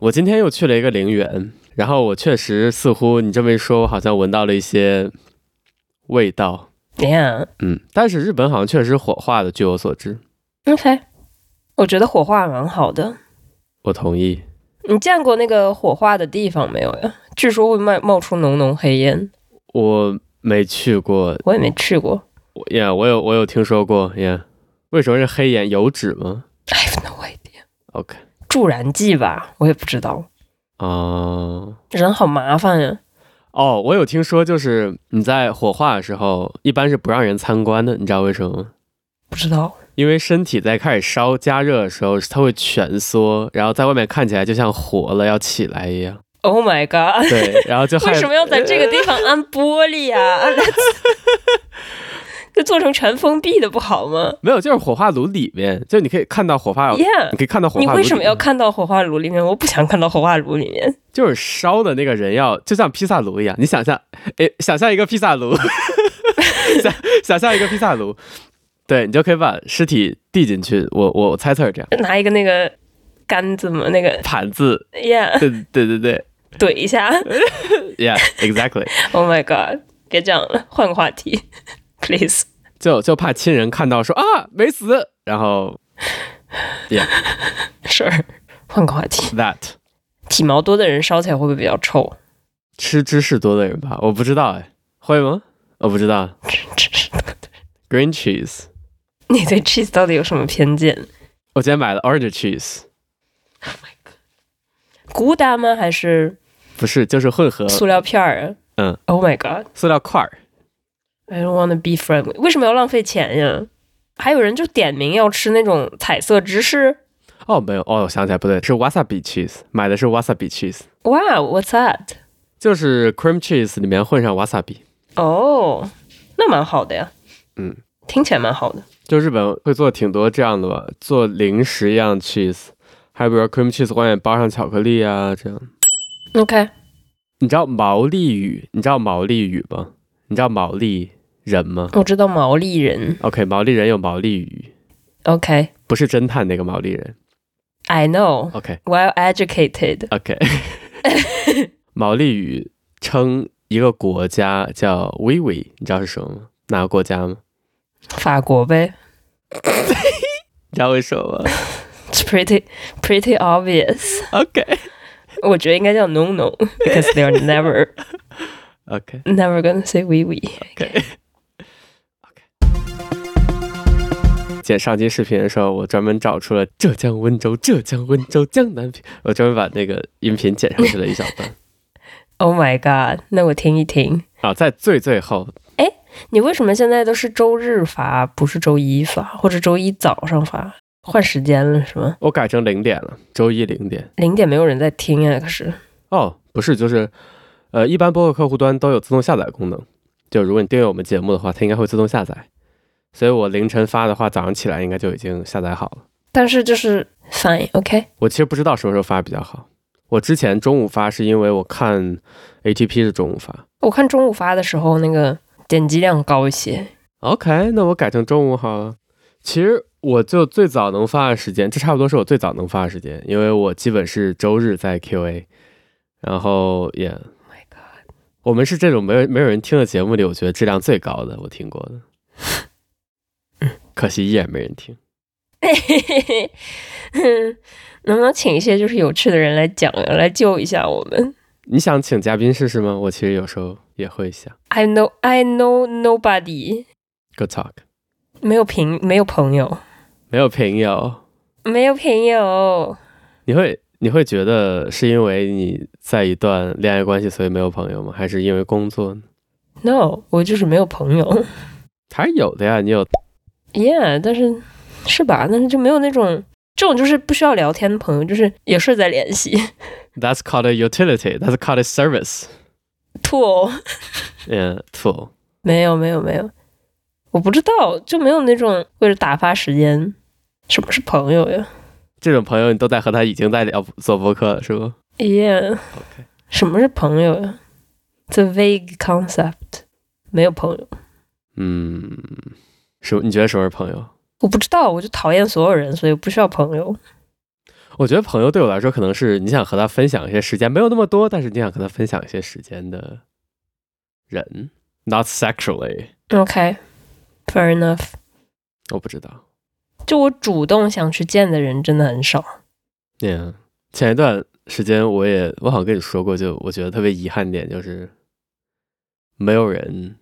我今天又去了一个陵园，然后我确实似乎你这么一说，我好像闻到了一些味道。Yeah，嗯，但是日本好像确实火化的，据我所知。OK，我觉得火化蛮好的。我同意。你见过那个火化的地方没有呀？据说会冒冒出浓浓黑烟。我没去过，我也没去过。Yeah，我有我有听说过。Yeah，为什么是黑烟？油脂吗？I have no idea。OK，助燃剂吧，我也不知道。哦、uh，人好麻烦呀。哦、oh，我有听说，就是你在火化的时候，一般是不让人参观的，你知道为什么吗？不知道。因为身体在开始烧加热的时候，它会蜷缩，然后在外面看起来就像活了要起来一样。Oh my god！对，然后就为什么要在这个地方安玻璃啊？就做成全封闭的不好吗？没有，就是火化炉里面，就你可以看到火化，yeah, 你可以看到火化炉。你为什么要看到火化炉里面？我不想看到火化炉里面。就是烧的那个人要就像披萨炉一样，你想象，哎，想象一个披萨炉，想想象一个披萨炉。对，你就可以把尸体递进去。我我猜测是这样，拿一个那个杆子嘛，那个盘子。Yeah，对对对对，怼一下。Yeah，exactly。Oh my god！别这样了，换个话题 please。就就怕亲人看到说啊没死，然后，Yeah，是，换个话题。That 体毛多的人烧起来会不会比较臭？吃芝士多的人吧，我不知道哎，会吗？我不知道。吃芝士 Green cheese。你对 cheese 到底有什么偏见？我今天买了 orange cheese。Oh my god！孤单吗？还是不是？就是混合塑料片儿。嗯。Oh my god！塑料块儿。I don't wanna be friendly。为什么要浪费钱呀？还有人就点名要吃那种彩色芝士。哦，没有哦，我想起来不对，是 wasabi cheese，买的是 wasabi cheese。Wow，what's that？就是 cream cheese 里面混上 wasabi。哦，那蛮好的呀。嗯。听起来蛮好的，就日本会做挺多这样的吧，做零食一样 cheese，还有比如 cream cheese 外面包上巧克力啊，这样。OK，你知道毛利语？你知道毛利语吗？你知道毛利人吗？我知道毛利人。OK，毛利人有毛利语。OK，不是侦探那个毛利人。I know。OK，well educated。OK，毛利语称一个国家叫 Wiwi，你知道是什么吗？哪个国家吗？法国呗，你知道为什么吗？It's pretty pretty obvious. OK，我觉得应该叫 no no because they are never OK never gonna say oui oui. OK OK。剪上期视频的时候，我专门找出了浙江温州、浙江温州江南品，我专门把那个音频剪上去了一小段。Oh my god！那我听一听。啊，在最最后。哎你为什么现在都是周日发，不是周一发，或者周一早上发？换时间了是吗？我改成零点了，周一零点。零点没有人在听啊，可是。哦，不是，就是，呃，一般播客客户端都有自动下载功能，就如果你订阅我们节目的话，它应该会自动下载。所以我凌晨发的话，早上起来应该就已经下载好了。但是就是 fine，OK。我其实不知道什么时候发比较好。我之前中午发是因为我看 ATP 是中午发。我看中午发的时候那个。点击量高一些，OK，那我改成中午好了。其实我就最早能发的时间，这差不多是我最早能发的时间，因为我基本是周日在 QA，然后也，yeah, My God，我们是这种没有没有人听的节目里，我觉得质量最高的，我听过的。可惜依然没人听。能不能请一些就是有趣的人来讲，来救一下我们？你想请嘉宾试试吗？我其实有时候也会想。I know, I know nobody. Good talk. 没有朋没有朋友，没有朋友，没有朋友。你会你会觉得是因为你在一段恋爱关系，所以没有朋友吗？还是因为工作呢？No，我就是没有朋友。还是有的呀，你有。Yeah，但是是吧？但是就没有那种这种就是不需要聊天的朋友，就是也是在联系。That's called a utility. That's called a service. Tool. Yeah, tool. 没有没有没有，我不知道，就没有那种为了打发时间。什么是朋友呀？这种朋友你都在和他已经在聊做播客了，是不？Yeah. OK. 什么是朋友呀？It's a vague concept. 没有朋友。嗯，什么？你觉得什么是朋友？我不知道，我就讨厌所有人，所以我不需要朋友。我觉得朋友对我来说，可能是你想和他分享一些时间，没有那么多，但是你想和他分享一些时间的人，not sexually。OK，fair enough。我不知道，就我主动想去见的人真的很少。Yeah，前一段时间我也我好像跟你说过，就我觉得特别遗憾点就是，没有人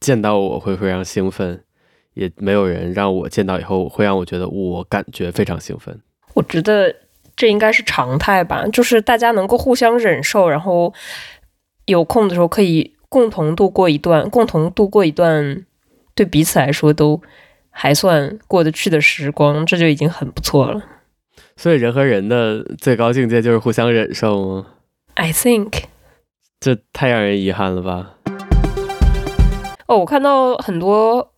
见到我会非常兴奋，也没有人让我见到以后会让我觉得我感觉非常兴奋。我觉得。这应该是常态吧，就是大家能够互相忍受，然后有空的时候可以共同度过一段，共同度过一段对彼此来说都还算过得去的时光，这就已经很不错了。所以人和人的最高境界就是互相忍受吗？I think 这太让人遗憾了吧。哦，我看到很多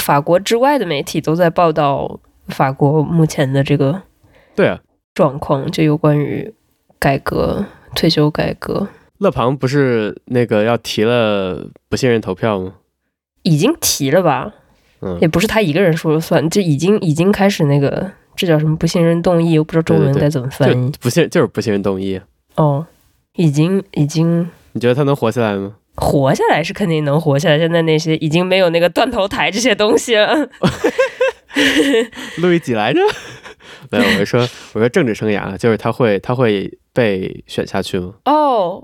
法国之外的媒体都在报道法国目前的这个。对啊。状况就有关于改革、退休改革。勒庞不是那个要提了不信任投票吗？已经提了吧？嗯，也不是他一个人说了算，就已经已经开始那个，这叫什么不信任动议？我不知道中文该怎么翻译。不信就是不信任动议。哦，已经已经。你觉得他能活下来吗？活下来是肯定能活下来。现在那些已经没有那个断头台这些东西了。路易几来着？没有，我是说，我说政治生涯就是他会，他会被选下去吗？哦，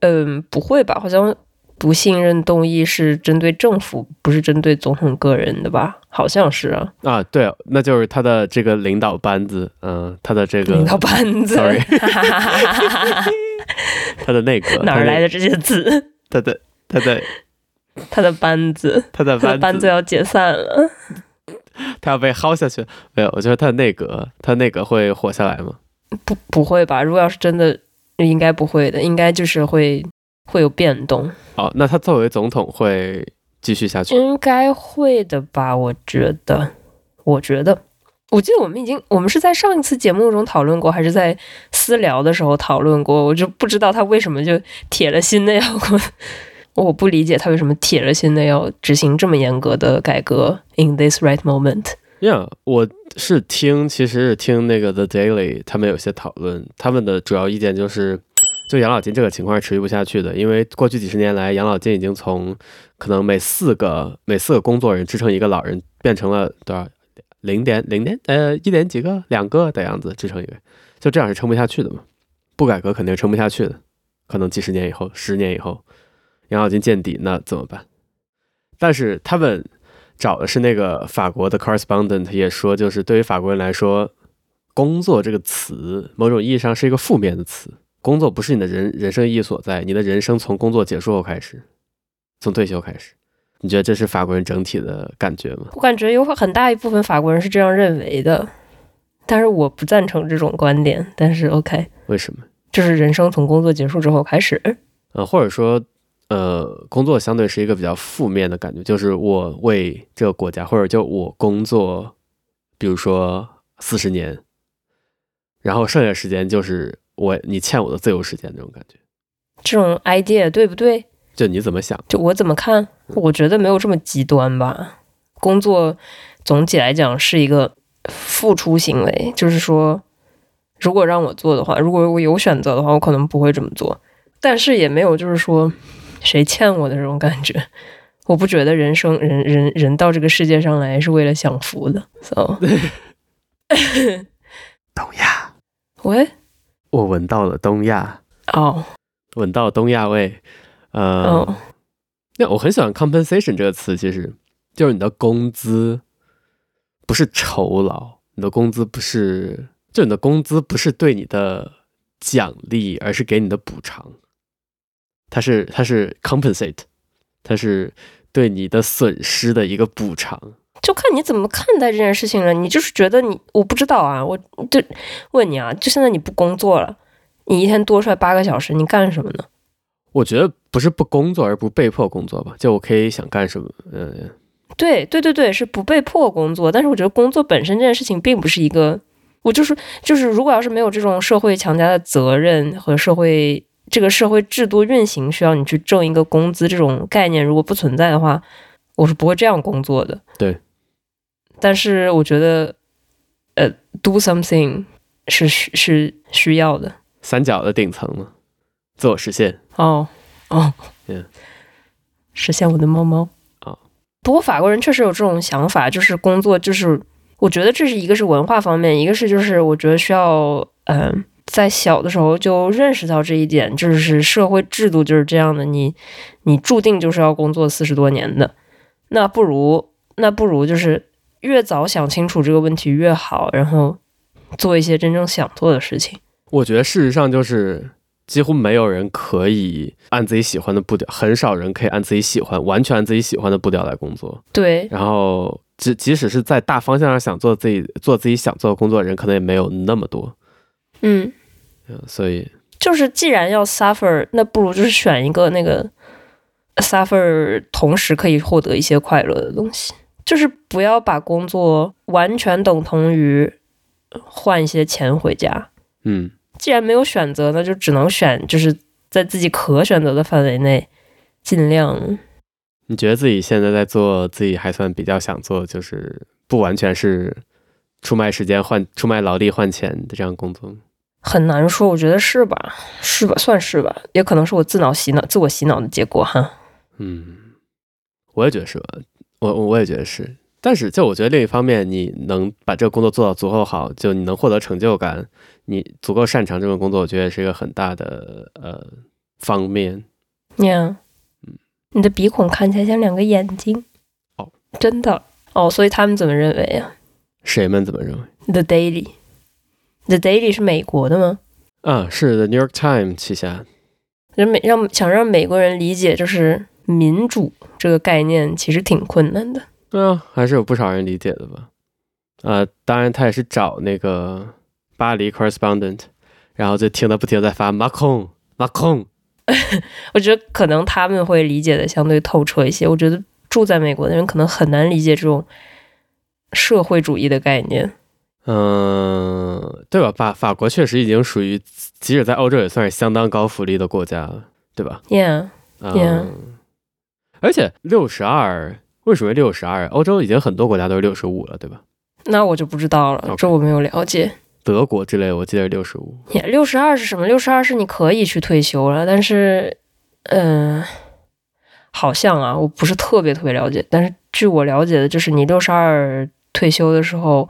嗯，不会吧？好像不信任动议是针对政府，不是针对总统个人的吧？好像是啊。啊，对，那就是他的这个领导班子，嗯，他的这个领导班子，sorry，他的内阁 哪儿来的这些字？他的他的 他的班子，他的班子要解散了。他要被薅下去？没有，我觉得他的内阁，他内阁会活下来吗？不，不会吧？如果要是真的，应该不会的，应该就是会会有变动。哦，那他作为总统会继续下去？应该会的吧？我觉得，我觉得，我记得我们已经，我们是在上一次节目中讨论过，还是在私聊的时候讨论过？我就不知道他为什么就铁了心的要。我不理解他为什么铁了心的要执行这么严格的改革。In this right moment，呀，yeah, 我是听，其实是听那个 The Daily，他们有些讨论，他们的主要意见就是，就养老金这个情况是持续不下去的，因为过去几十年来，养老金已经从可能每四个每四个工作人支撑一个老人，变成了多少零点零点呃一点几个两个的样子支撑一个，就这样是撑不下去的嘛，不改革肯定撑不下去的，可能几十年以后，十年以后。养老金见底，那怎么办？但是他们找的是那个法国的 correspondent，也说，就是对于法国人来说，工作这个词，某种意义上是一个负面的词。工作不是你的人人生意义所在，你的人生从工作结束后开始，从退休开始。你觉得这是法国人整体的感觉吗？我感觉有很大一部分法国人是这样认为的，但是我不赞成这种观点。但是 OK，为什么？就是人生从工作结束之后开始，呃，或者说。呃，工作相对是一个比较负面的感觉，就是我为这个国家，或者就我工作，比如说四十年，然后剩下时间就是我你欠我的自由时间那种感觉。这种 idea 对不对？就你怎么想？就我怎么看？我觉得没有这么极端吧。工作总体来讲是一个付出行为，就是说，如果让我做的话，如果我有选择的话，我可能不会这么做。但是也没有就是说。谁欠我的这种感觉，我不觉得人生人人人到这个世界上来是为了享福的。So，东亚，喂，我闻到了东亚哦，闻到东亚味。呃，哦，那我很喜欢 compensation 这个词，其实就是你的工资不是酬劳，你的工资不是，就你的工资不是对你的奖励，而是给你的补偿。它是它是 compensate，它是对你的损失的一个补偿。就看你怎么看待这件事情了。你就是觉得你，我不知道啊，我就问你啊，就现在你不工作了，你一天多出来八个小时，你干什么呢？我觉得不是不工作，而不被迫工作吧。就我可以想干什么，嗯，对对对对，是不被迫工作。但是我觉得工作本身这件事情并不是一个，我就是就是，如果要是没有这种社会强加的责任和社会。这个社会制度运行需要你去挣一个工资，这种概念如果不存在的话，我是不会这样工作的。对，但是我觉得，呃，do something 是需是需要的。三角的顶层嘛，自我实现。哦哦，嗯，实现我的猫猫。哦，不过法国人确实有这种想法，就是工作就是，我觉得这是一个是文化方面，一个是就是我觉得需要，嗯、呃，在小的时候就认识到这一点，就是社会制度就是这样的，你你注定就是要工作四十多年的，那不如那不如就是越早想清楚这个问题越好，然后做一些真正想做的事情。我觉得事实上就是几乎没有人可以按自己喜欢的步调，很少人可以按自己喜欢、完全按自己喜欢的步调来工作。对，然后即即使是在大方向上想做自己做自己想做的工作的人，可能也没有那么多。嗯，所以就是既然要 suffer，那不如就是选一个那个 suffer 同时可以获得一些快乐的东西，就是不要把工作完全等同于换一些钱回家。嗯。既然没有选择，那就只能选，就是在自己可选择的范围内，尽量。你觉得自己现在在做自己还算比较想做，就是不完全是出卖时间换出卖劳力换钱的这样工作吗？很难说，我觉得是吧？是吧？算是吧，也可能是我自脑洗脑、自我洗脑的结果哈。嗯，我也觉得是吧？我我也觉得是。但是，就我觉得另一方面，你能把这个工作做到足够好，就你能获得成就感，你足够擅长这份工作，我觉得是一个很大的呃方面。呀，嗯，你的鼻孔看起来像两个眼睛。哦，真的哦，所以他们怎么认为呀？谁们怎么认为？The Daily，The Daily 是美国的吗？啊，是 The New York Times 旗下。让美让想让美国人理解，就是民主这个概念其实挺困难的。对啊，还是有不少人理解的吧？呃，当然他也是找那个巴黎 correspondent，然后就听他不停在发马孔马孔。我觉得可能他们会理解的相对透彻一些。我觉得住在美国的人可能很难理解这种社会主义的概念。嗯，对吧？法法国确实已经属于，即使在欧洲也算是相当高福利的国家了，对吧？Yeah，Yeah。嗯，而且六十二。为什么六十二？欧洲已经很多国家都是六十五了，对吧？那我就不知道了这我没有了解。德国之类，我记得是六十五。六十二是什么？六十二是你可以去退休了，但是，嗯、呃，好像啊，我不是特别特别了解。但是据我了解的，就是你六十二退休的时候，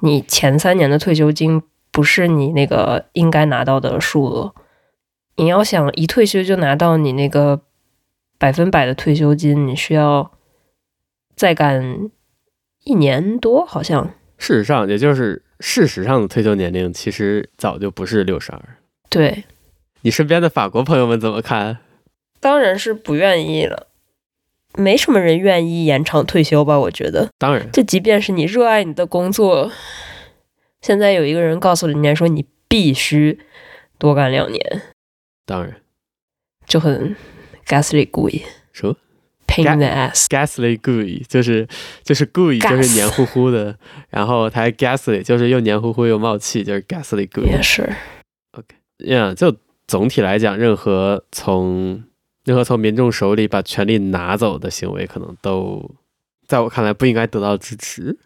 你前三年的退休金不是你那个应该拿到的数额。你要想一退休就拿到你那个百分百的退休金，你需要。再干一年多，好像。事实上，也就是事实上的退休年龄，其实早就不是六十二。对，你身边的法国朋友们怎么看？当然是不愿意了，没什么人愿意延长退休吧？我觉得。当然，就即便是你热爱你的工作，现在有一个人告诉人家说你必须多干两年，当然就很 ghastly 故意说。Pain in the ass. Ghastly gooey 就是就是 gooey 就是黏糊糊的，然后他还 ghastly 就是又黏糊糊又冒气，就是 ghastly gooey。也是。OK，yeah，就总体来讲，任何从任何从民众手里把权力拿走的行为，可能都在我看来不应该得到支持。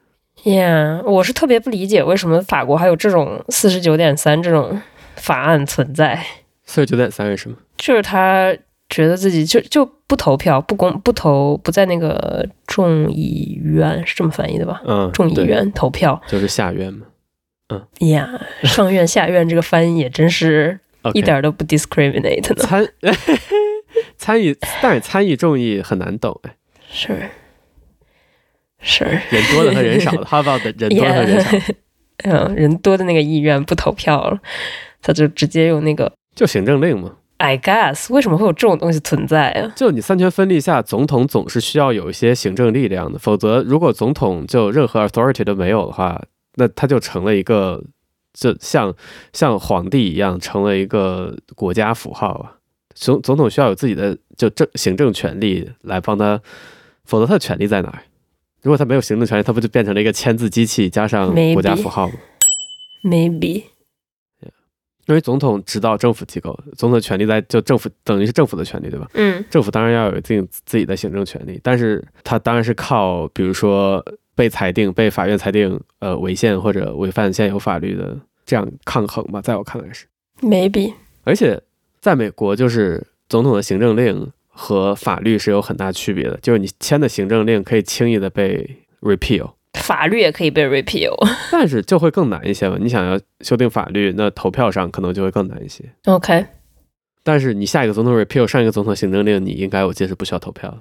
Yeah，我是特别不理解为什么法国还有这种四十九点三这种法案存在。四十九点三是什么？就是他。觉得自己就就不投票，不公不投，不在那个众议院是这么翻译的吧？嗯，众议院投票就是下院嘛。嗯呀上院下院这个翻译也真是一点都不 discriminate 呢。参 参与，但是参与众议很难懂哎。是是，人多的和人少的，How about 人多的和人少？嗯，人多的那个议院不投票了，他就直接用那个就行政令嘛。I guess 为什么会有这种东西存在啊？就你三权分立下，总统总是需要有一些行政力量的，否则如果总统就任何 authority 都没有的话，那他就成了一个，就像像皇帝一样，成了一个国家符号啊。总总统需要有自己的就政行政权力来帮他，否则他的权力在哪儿？如果他没有行政权力，他不就变成了一个签字机器加上国家符号吗？Maybe。因为总统指导政府机构，总统的权力在就政府等于是政府的权利，对吧？嗯，政府当然要有自己自己的行政权利，但是他当然是靠，比如说被裁定、被法院裁定呃违宪或者违反现有法律的这样抗衡吧，在我看来是。Maybe。而且在美国，就是总统的行政令和法律是有很大区别的，就是你签的行政令可以轻易的被 repeal，法律也可以被 repeal，但是就会更难一些吧。你想要修订法律，那投票上可能就会更难一些。OK。但是你下一个总统 repeal 上一个总统行政令，你应该我记得是不需要投票的。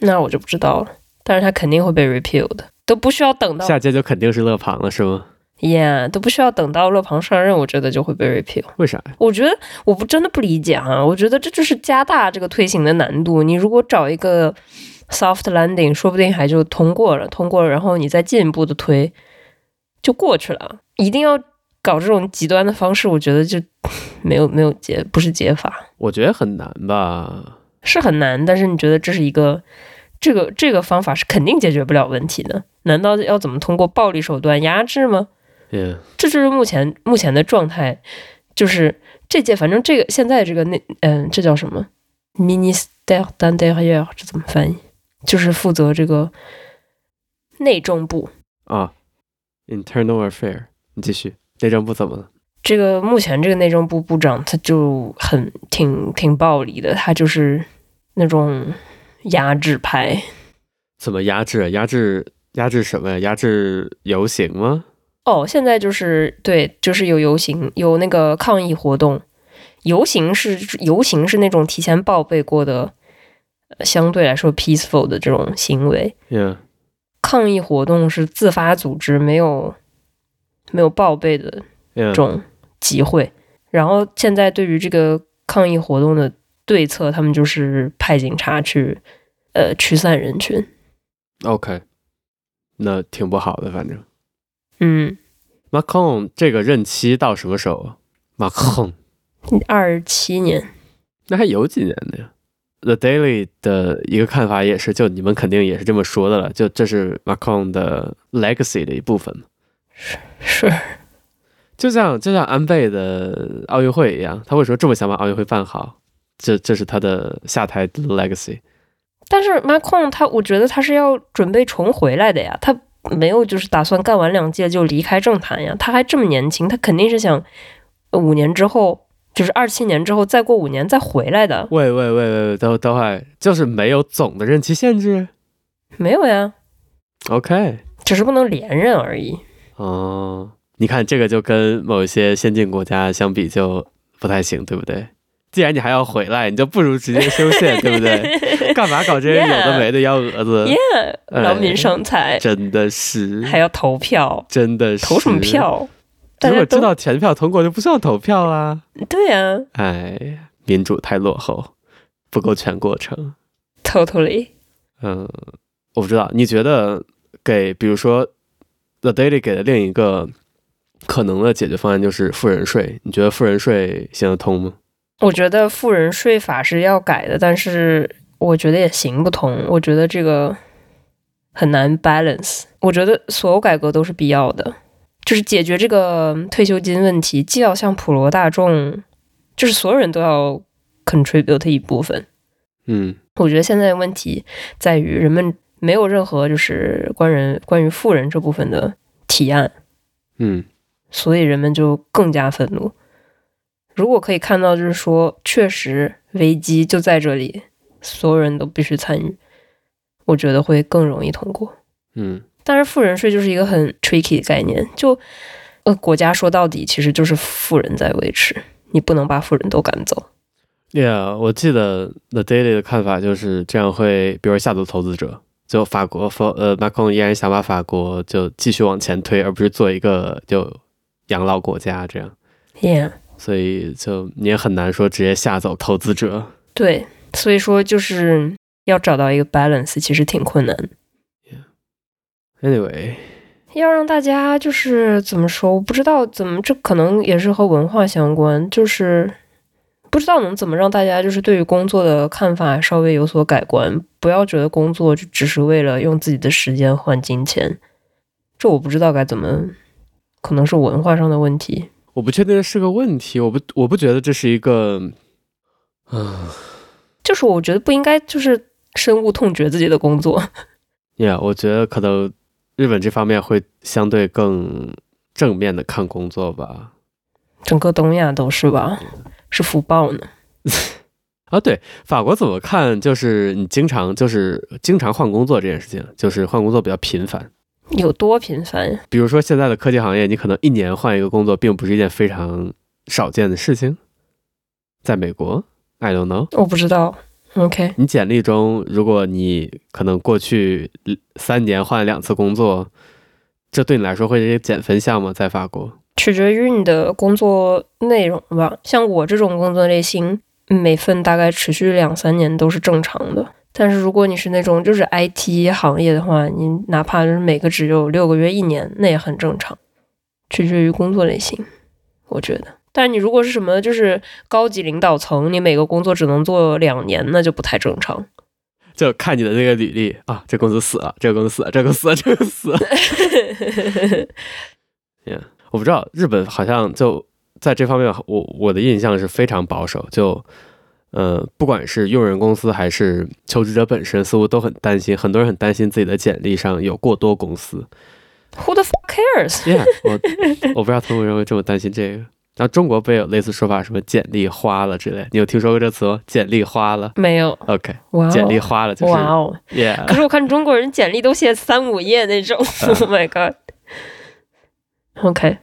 那我就不知道了。但是他肯定会被 repeal 的，都不需要等到下届就肯定是勒庞了，是吗？Yeah，都不需要等到勒庞上任，我觉得就会被 repeal。为啥？我觉得我不真的不理解啊！我觉得这就是加大这个推行的难度。你如果找一个 soft landing，说不定还就通过了，通过了，然后你再进一步的推，就过去了。一定要搞这种极端的方式，我觉得就没有没有解，不是解法。我觉得很难吧？是很难，但是你觉得这是一个？这个这个方法是肯定解决不了问题的，难道要怎么通过暴力手段压制吗.这就是目前目前的状态，就是这届反正这个现在这个内嗯，这叫什么？Ministère d'Intérieur 这怎么翻译？就是负责这个内政部啊，Internal Affair。你继续，内政部怎么了？这个目前这个内政部部长他就很挺挺暴力的，他就是那种。压制派？怎么压制？压制压制什么呀？压制游行吗？哦，现在就是对，就是有游行，有那个抗议活动。游行是游行是那种提前报备过的，相对来说 peaceful 的这种行为。Yeah. 抗议活动是自发组织，没有没有报备的这种集会。然后现在对于这个抗议活动的。对策，他们就是派警察去，呃，驱散人群。OK，那挺不好的，反正。嗯。Macron 这个任期到什么时候？Macron 二七年，那还有几年呢呀？The Daily 的一个看法也是，就你们肯定也是这么说的了，就这是 Macron 的 legacy 的一部分。是是，就像就像安倍的奥运会一样，他为什么这么想把奥运会办好？这这是他的下台的 legacy，但是 Macron 他，我觉得他是要准备重回来的呀，他没有就是打算干完两届就离开政坛呀，他还这么年轻，他肯定是想五年之后，就是二七年之后再过五年再回来的。喂喂喂喂，等等会，就是没有总的任期限制？没有呀。OK，只是不能连任而已。哦，你看这个就跟某一些先进国家相比就不太行，对不对？既然你还要回来，你就不如直接修宪，对不对？干嘛搞这些有的没的幺蛾子？Yeah, 劳民伤财、哎，真的是还要投票，真的是投什么票？如果知道全票通过，就不需要投票啦。对呀、啊，哎，民主太落后，不够全过程。Totally。嗯，我不知道，你觉得给比如说 The Daily 给的另一个可能的解决方案就是富人税，你觉得富人税行得通吗？我觉得富人税法是要改的，但是我觉得也行不通。我觉得这个很难 balance。我觉得所有改革都是必要的，就是解决这个退休金问题，既要向普罗大众，就是所有人都要 contribute 一部分。嗯，我觉得现在的问题在于人们没有任何就是关人关于富人这部分的提案。嗯，所以人们就更加愤怒。如果可以看到，就是说，确实危机就在这里，所有人都必须参与，我觉得会更容易通过。嗯，但是富人税就是一个很 tricky 的概念，就呃，国家说到底其实就是富人在维持，你不能把富人都赶走。Yeah，我记得 The Daily 的看法就是这样会，比如吓走投资者，就法国，呃，Macron 依然想把法国就继续往前推，而不是做一个就养老国家这样。Yeah。所以就你也很难说直接吓走投资者。对，所以说就是要找到一个 balance，其实挺困难。Anyway，要让大家就是怎么说？我不知道怎么，这可能也是和文化相关，就是不知道能怎么让大家就是对于工作的看法稍微有所改观，不要觉得工作就只是为了用自己的时间换金钱。这我不知道该怎么，可能是文化上的问题。我不确定是个问题，我不我不觉得这是一个，嗯，就是我觉得不应该就是深恶痛绝自己的工作。Yeah，我觉得可能日本这方面会相对更正面的看工作吧。整个东亚都是吧？是福报呢。啊，对，法国怎么看？就是你经常就是经常换工作这件事情，就是换工作比较频繁。有多频繁？比如说现在的科技行业，你可能一年换一个工作，并不是一件非常少见的事情。在美国，I don't know，我不知道。OK，你简历中，如果你可能过去三年换两次工作，这对你来说会是一个减分项吗？在法国，取决于你的工作内容吧。像我这种工作类型，每份大概持续两三年都是正常的。但是如果你是那种就是 IT 行业的话，你哪怕是每个只有六个月、一年，那也很正常。取决于工作类型，我觉得。但是你如果是什么就是高级领导层，你每个工作只能做两年，那就不太正常。就看你的那个履历啊，这公司死了，这个公司死了，这个死了，这个死了。yeah, 我不知道日本好像就在这方面，我我的印象是非常保守。就呃，不管是用人公司还是求职者本身，似乎都很担心，很多人很担心自己的简历上有过多公司。Who the fuck cares？Yeah，我我不知道他们为什么会这么担心这个。然后中国不也有类似说法，什么简历花了之类？你有听说过这词吗？简历花了？没有。OK，哇哦，简历花了就是哇哦，Yeah。可是我看中国人简历都写三五页那种。Uh, oh my god。OK，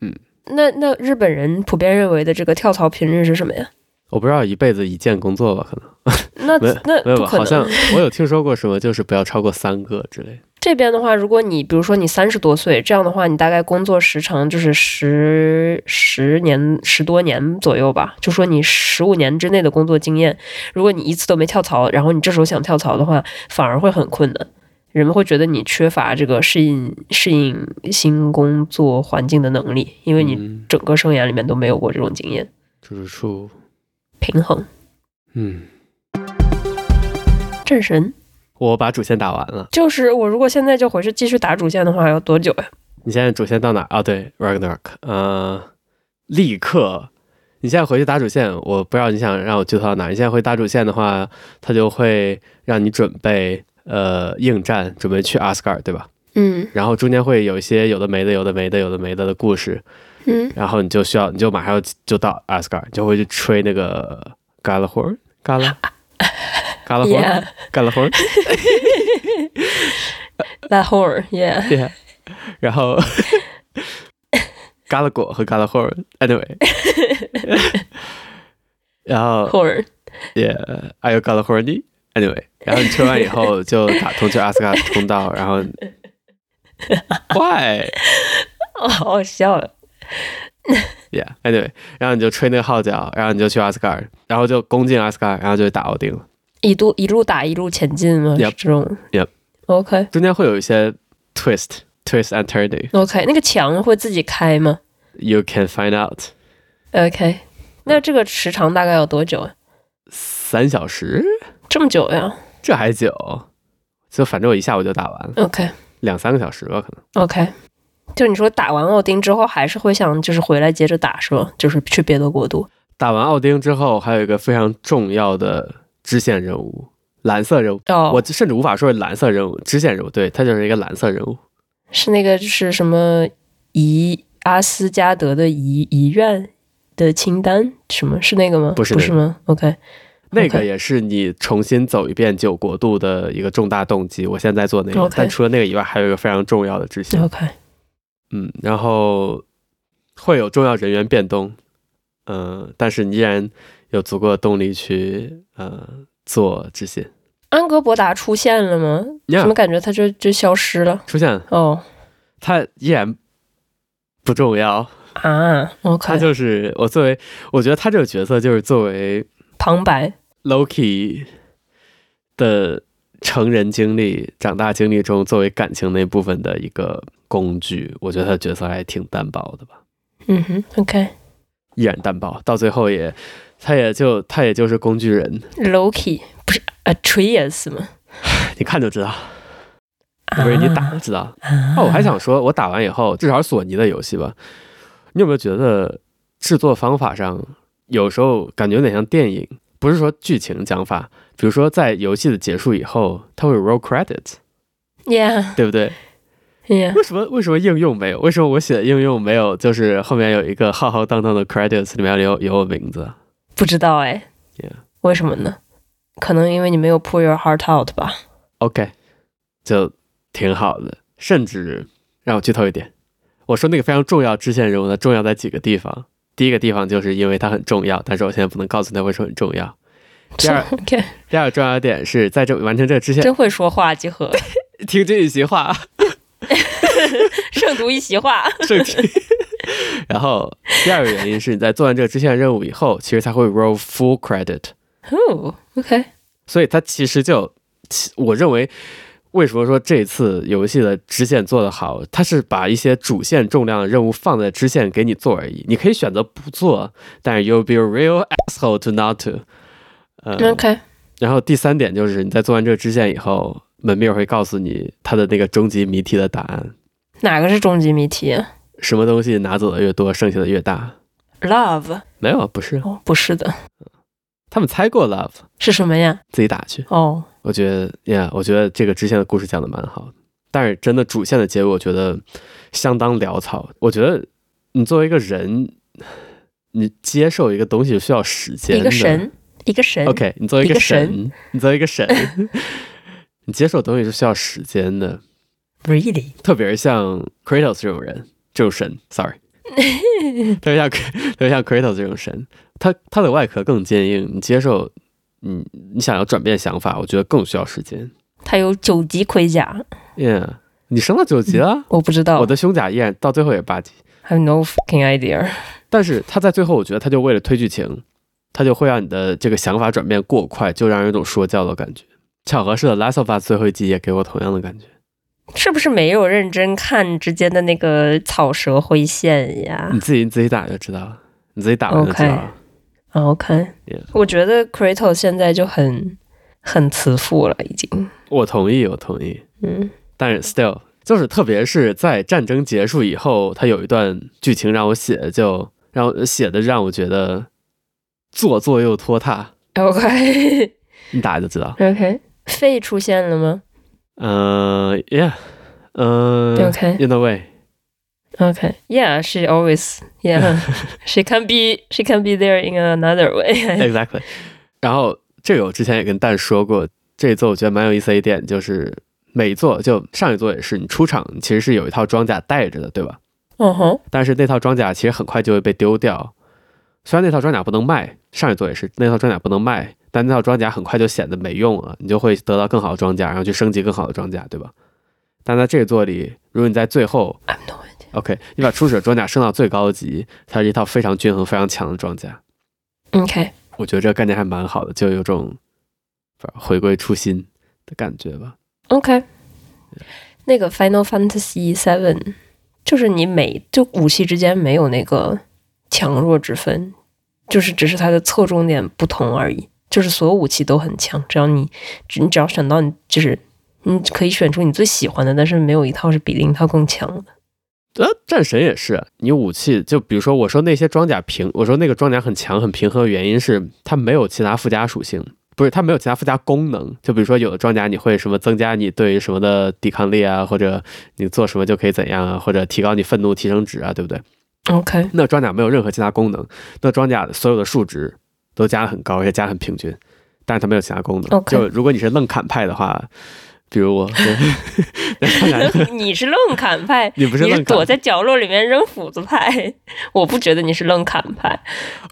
嗯，那那日本人普遍认为的这个跳槽频率是什么呀？我不知道，一辈子一件工作吧，可能。那 那没有吧？好像我有听说过什么，就是不要超过三个之类。这边的话，如果你比如说你三十多岁，这样的话，你大概工作时长就是十十年十多年左右吧。就说你十五年之内的工作经验，如果你一次都没跳槽，然后你这时候想跳槽的话，反而会很困难。人们会觉得你缺乏这个适应适应新工作环境的能力，因为你整个生涯里面都没有过这种经验。就是说平衡，嗯，战神。我把主线打完了，就是我如果现在就回去继续打主线的话，要多久呀？你现在主线到哪？啊，对，Ragnarok，呃，立刻，你现在回去打主线，我不知道你想让我剧透到哪。你现在回去打主线的话，他就会让你准备呃应战，准备去阿斯尔，对吧？嗯。然后中间会有一些有的没的、有的没的、有的没的的故事，嗯。然后你就需要，你就马上就到阿斯加，你就会去吹那个 Gjallarhorn Gala。Gjallarhorn，Gjallarhorn，yeah，yeah，然后 Gjallarhorn 和 Gjallarhorn，anyway，然后 Horn，yeah，Are you Gjallarhorny？anyway，然后你吹完以后就打通去阿斯加通道，然后，Why？哦，好好笑了。Yeah，anyway，然后你就吹那个号角，然后你就去阿斯加，然后就攻进阿斯加，然后就打奥丁了。一路一路打一路前进吗？Yep, 这种，Yep，OK，中间会有一些 twist，twist and turning。OK，那个墙会自己开吗？You can find out。OK，那这个时长大概要多久啊？三小时？这么久呀？这还久？就反正我一下午就打完了。OK，两三个小时吧，可能。OK，就你说打完奥丁之后，还是会想就是回来接着打是吧？就是去别的国度。打完奥丁之后，还有一个非常重要的。支线任务，蓝色任务，oh. 我甚至无法说是蓝色任务，支线任务，对，它就是一个蓝色任务，是那个就是什么遗阿斯加德的遗遗愿的清单，什么是那个吗？不是，那个，不是吗？OK，那个也是你重新走一遍九国度的一个重大动机。我现在做那个但除了那个以外，还有一个非常重要的支线。OK，嗯，然后会有重要人员变动，嗯、呃，但是你依然。有足够的动力去呃做这些。安格博达出现了吗？Yeah. 怎么感觉他就就消失了？出现了哦，他依然不重要啊。OK，他就是我作为，我觉得他这个角色就是作为旁白 Loki 的成人经历、长大经历中作为感情那部分的一个工具。我觉得他的角色还挺单薄的吧。嗯哼，OK，依然单薄，到最后也。他也就他也就是工具人，Loki 不是 Atreus 吗？你看就知道，不是你打就知道。啊、哦，我还想说，我打完以后，至少是索尼的游戏吧。你有没有觉得制作方法上有时候感觉有点像电影？不是说剧情讲法，比如说在游戏的结束以后，它会 roll credit，yeah，对不对？Yeah. 为什么为什么应用没有？为什么我写的应用没有？就是后面有一个浩浩荡荡的 credits 里面有有我名字。不知道哎。Yeah. 为什么呢？可能因为你没有 pull your heart out 吧。OK，就挺好的。甚至让我剧透一点，我说那个非常重要支线人物，呢重要在几个地方。第一个地方就是因为它很重要，但是我现在不能告诉他为什么很重要。第二 第二个重要点是在这完成这个支线，真会说话，集合，听这一席话。胜读一席话，胜听。然后第二个原因是你在做完这个支线任务以后，其实才会 roll full credit。哦，OK。所以它其实就，我认为为什么说这次游戏的支线做得好，它是把一些主线重量的任务放在支线给你做而已。你可以选择不做，但是 you'll be a real asshole to not to。呃，OK。然后第三点就是你在做完这个支线以后。门面会告诉你他的那个终极谜题的答案。哪个是终极谜题？什么东西拿走的越多，剩下的越大？Love？没有，不是。哦，不是的。他们猜过 Love 是什么呀？自己打去。哦，我觉得呀，我觉得这个支线的故事讲的蛮好的，但是真的主线的结尾，我觉得相当潦草。我觉得你作为一个人，你接受一个东西需要时间。一个神，一个神。OK，你作为一个神，个神你作为一个神。你接受东西是需要时间的，really，特别是像 Kratos 这种人，这种神，sorry，特别像特别像 Kratos 这种神，他他的外壳更坚硬，你接受，你你想要转变想法，我觉得更需要时间。他有九级盔甲，yeah，你升到九级了？嗯？我不知道，我的胸甲依然到最后也八级，I have no fucking idea。但是他在最后，我觉得他就为了推剧情，他就会让你的这个想法转变过快，就让人有种说教的感觉。巧合是的，《Last of Us》最后一集也给我同样的感觉。是不是没有认真看之间的那个草蛇灰线呀？你自己你自己打就知道了，你自己打完就知道了。OK，, okay. Yeah. 我觉得 Kratos 现在就很很慈父了，已经。我同意，我同意。嗯，但是 still 就是特别是在战争结束以后，他有一段剧情让我写，就让我写的让我觉得做作又拖沓。OK，你打就知道。OK。Faye 出现了吗？嗯、uh,，Yeah，嗯、uh,，OK，In a way，OK，Yeah，she always，Yeah，she can be，she can be there in another way。Exactly。然后这个我之前也跟蛋说过，这一座我觉得蛮有意思的一点就是，每一座就上一座也是，你出场其实是有一套装甲带着的，对吧？嗯哼。但是那套装甲其实很快就会被丢掉，虽然那套装甲不能卖，上一座也是那套装甲不能卖。但那套装甲很快就显得没用了，你就会得到更好的装甲，然后去升级更好的装甲，对吧？但在这个座里，如果你在最后，OK，你把初始装甲升到最高级，它是一套非常均衡、非常强的装甲。OK，我觉得这个概念还蛮好的，就有种回归初心的感觉吧。OK，那个 Final Fantasy Seven 就是你每就武器之间没有那个强弱之分，就是只是它的侧重点不同而已。就是所有武器都很强，只要你，你只要选到你，就是你可以选出你最喜欢的，但是没有一套是比另一套更强的。呃，战神也是，你武器就比如说我说那些装甲平，我说那个装甲很强很平衡的原因是它没有其他附加属性，不是它没有其他附加功能。就比如说有的装甲你会什么增加你对于什么的抵抗力啊，或者你做什么就可以怎样啊，或者提高你愤怒提升值啊，对不对？OK，那装甲没有任何其他功能，那装甲所有的数值。都加的很高，而且加很平均，但是它没有其他功能。Okay. 就如果你是愣砍派的话，比如我，你是愣砍派，你不是躲在角落里面扔斧子派。我不觉得你是愣砍派。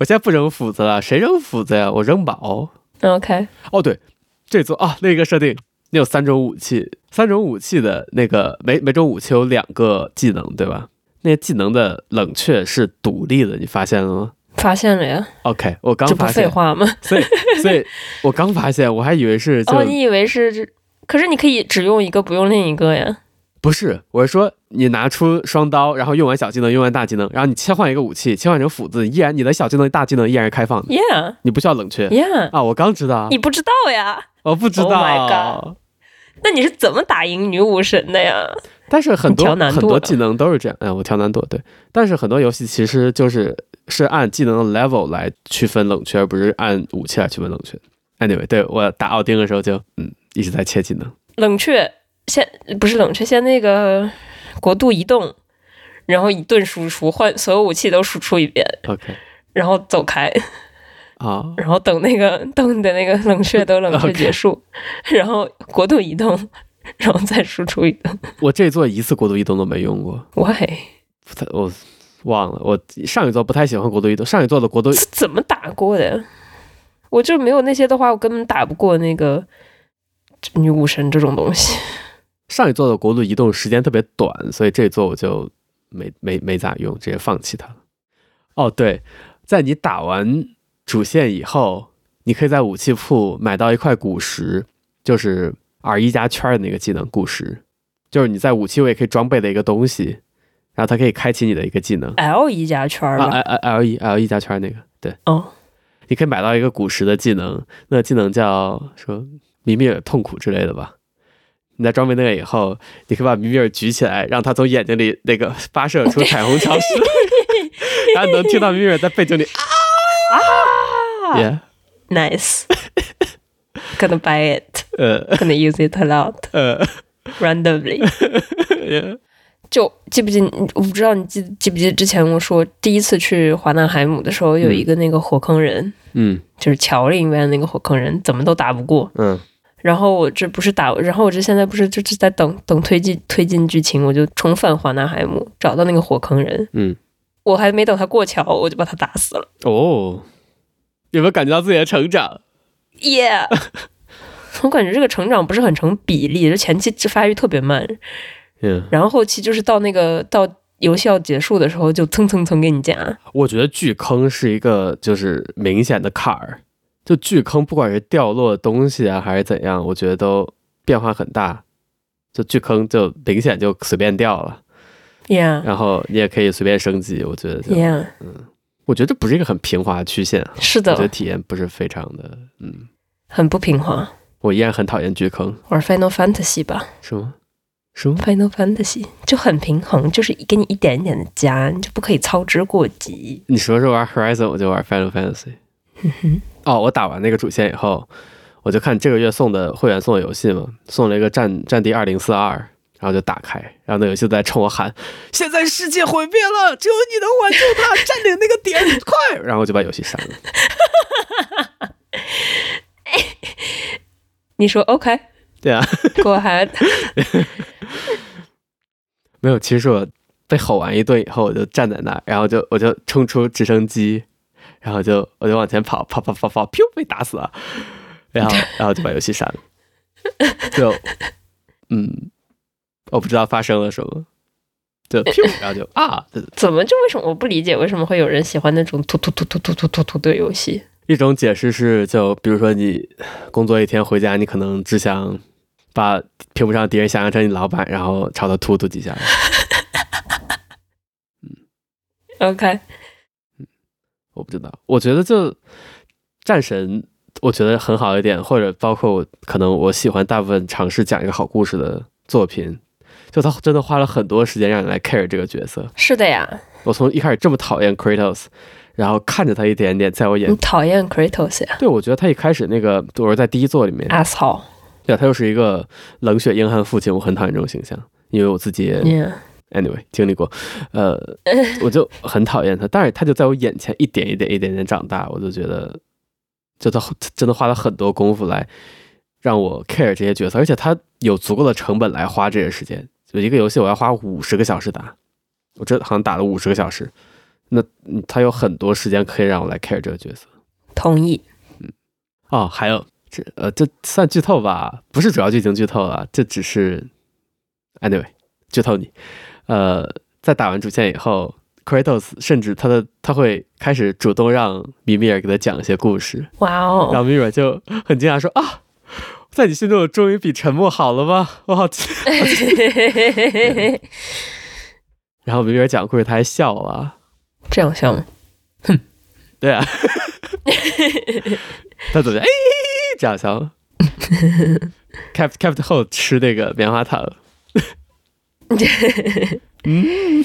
我现在不扔斧子了，谁扔斧子呀？我扔宝。OK。哦，对，这座啊，那个设定，你有三种武器，三种武器的那个每每种武器有两个技能，对吧？那些技能的冷却是独立的，你发现了吗？发现了呀，OK，我刚发现，这不废话吗？所以，所以我刚发现，我还以为是哦，你以为是，可是你可以只用一个，不用另一个呀？不是，我是说你拿出双刀，然后用完小技能，用完大技能，然后你切换一个武器，切换成斧子，依然你的小技能、大技能依然是开放的，Yeah，你不需要冷却，Yeah，啊，我刚知道，你不知道呀？我不知道，Oh my God，那你是怎么打赢女武神的呀？但是很多很多技能都是这样，哎，我调难度，对，但是很多游戏其实就是。是按技能的 level 来区分冷却，而不是按武器来区分冷却。Anyway，对，我打奥丁的时候就嗯一直在切技能。冷却，先不是冷却，先那个国度移动，然后一顿输出，换所有武器都输出一遍，OK，然后走开啊，然后等那个等你的那个冷却都冷却结束.然后国度移动，然后再输出一个。我这一座一次国度移动都没用过，Why？我忘了，我上一座不太喜欢国度移动，上一座的国度怎么打过的？我就没有那些的话，我根本打不过那个女武神这种东西。上一座的国度移动时间特别短，所以这一座我就没没没咋用，直接放弃它了。哦，对，在你打完主线以后，你可以在武器铺买到一块古石，就是 R 一加圈的那个技能古石，就是你在武器位可以装备的一个东西，然后它可以开启你的一个技能。L 一加圈啊，L L 一 L 一加圈那个，对，哦。你可以买到一个古石的技能，那个技能叫说米米尔痛苦之类的吧。你在装备那个以后，你可以把米米尔举起来，让他从眼睛里那个发射出彩虹消失，然后能听到米米尔在背景里啊！啊！Yeah，nice，gonna buy it，gonna use it a lot，randomly。就记不记？我不知道你记记不记得之前我说第一次去华纳海姆的时候，有一个那个火坑人，嗯，就是桥里面那个火坑人，怎么都打不过，嗯。然后我这不是打，然后我这现在不是就是在等等推进推进剧情，我就重返华纳海姆，找到那个火坑人，嗯，我还没等他过桥，我就把他打死了。哦，有没有感觉到自己的成长？Yeah，我感觉这个成长不是很成比例，就前期这发育特别慢。Yeah. 然后后期就是到那个到游戏要结束的时候，就蹭蹭蹭给你加。我觉得巨坑是一个就是明显的坎儿，就巨坑不管是掉落的东西啊还是怎样，我觉得都变化很大。就巨坑就明显就随便掉了，Yeah。然后你也可以随便升级，我觉得，Yeah。嗯，我觉得这不是一个很平滑的曲线，是的，我觉得体验不是非常的，嗯，很不平滑。我依然很讨厌巨坑。玩 Final Fantasy 吧？是吗？什么 Final Fantasy 就很平衡，就是给你一点一点的加，你就不可以操之过急。你说是玩 Horizon，我就玩 Final Fantasy。哦，我打完那个主线以后，我就看这个月送的会员送的游戏嘛，送了一个战战地二零四二，然后就打开，然后那游戏在冲我喊：“现在世界毁灭了，只有你能挽救它，占领那个点，快！”然后我就把游戏删了。你说 OK？对啊，Go ahead。没有，其实我被吼完一顿以后，我就站在那儿，然后就我就冲出直升机，然后就我就往前跑，跑跑跑跑，噗，被打死了，然后然后就把游戏删了，就嗯，我不知道发生了什么，就噗，然后就啊，怎么就为什么我不理解为什么会有人喜欢那种突突突突突突突突的游戏？一种解释是，就比如说你工作一天回家，你可能只想。把屏幕上敌人想象成你老板，然后朝他突突几下。嗯，OK。嗯，我不知道。我觉得就战神，我觉得很好一点，或者包括我可能我喜欢大部分尝试讲一个好故事的作品，就他真的花了很多时间让你来 care 这个角色。是的呀。我从一开始这么讨厌 Kratos，然后看着他一点点在我眼里，你讨厌 Kratos 呀？对，我觉得他一开始那个，我是在第一作里面。Asshole。对，他又是一个冷血硬汉父亲，我很讨厌这种形象，因为我自己 anyway 经历过，呃，我就很讨厌他，但是他就在我眼前一点一点一点点长大，我就觉得，就他真的花了很多功夫来让我 care 这些角色，而且他有足够的成本来花这些时间，就一个游戏我要花五十个小时打，我这好像打了五十个小时，那他有很多时间可以让我来 care 这个角色，同意，嗯，哦，还有。这呃，这算剧透吧？不是主要剧情剧透了，这只是，anyway，剧透你。呃，在打完主线以后，Kratos 甚至他的他会开始主动让米米尔给他讲一些故事。哇哦！然后米米尔就很惊讶说：“啊，在你心中我终于比沉默好了吗？我好奇。”然后米米尔讲故事，他还笑了。这样笑吗？哼，对啊。他怎么样？哎。这样笑，Cap Captain 后吃那个棉花糖，嗯，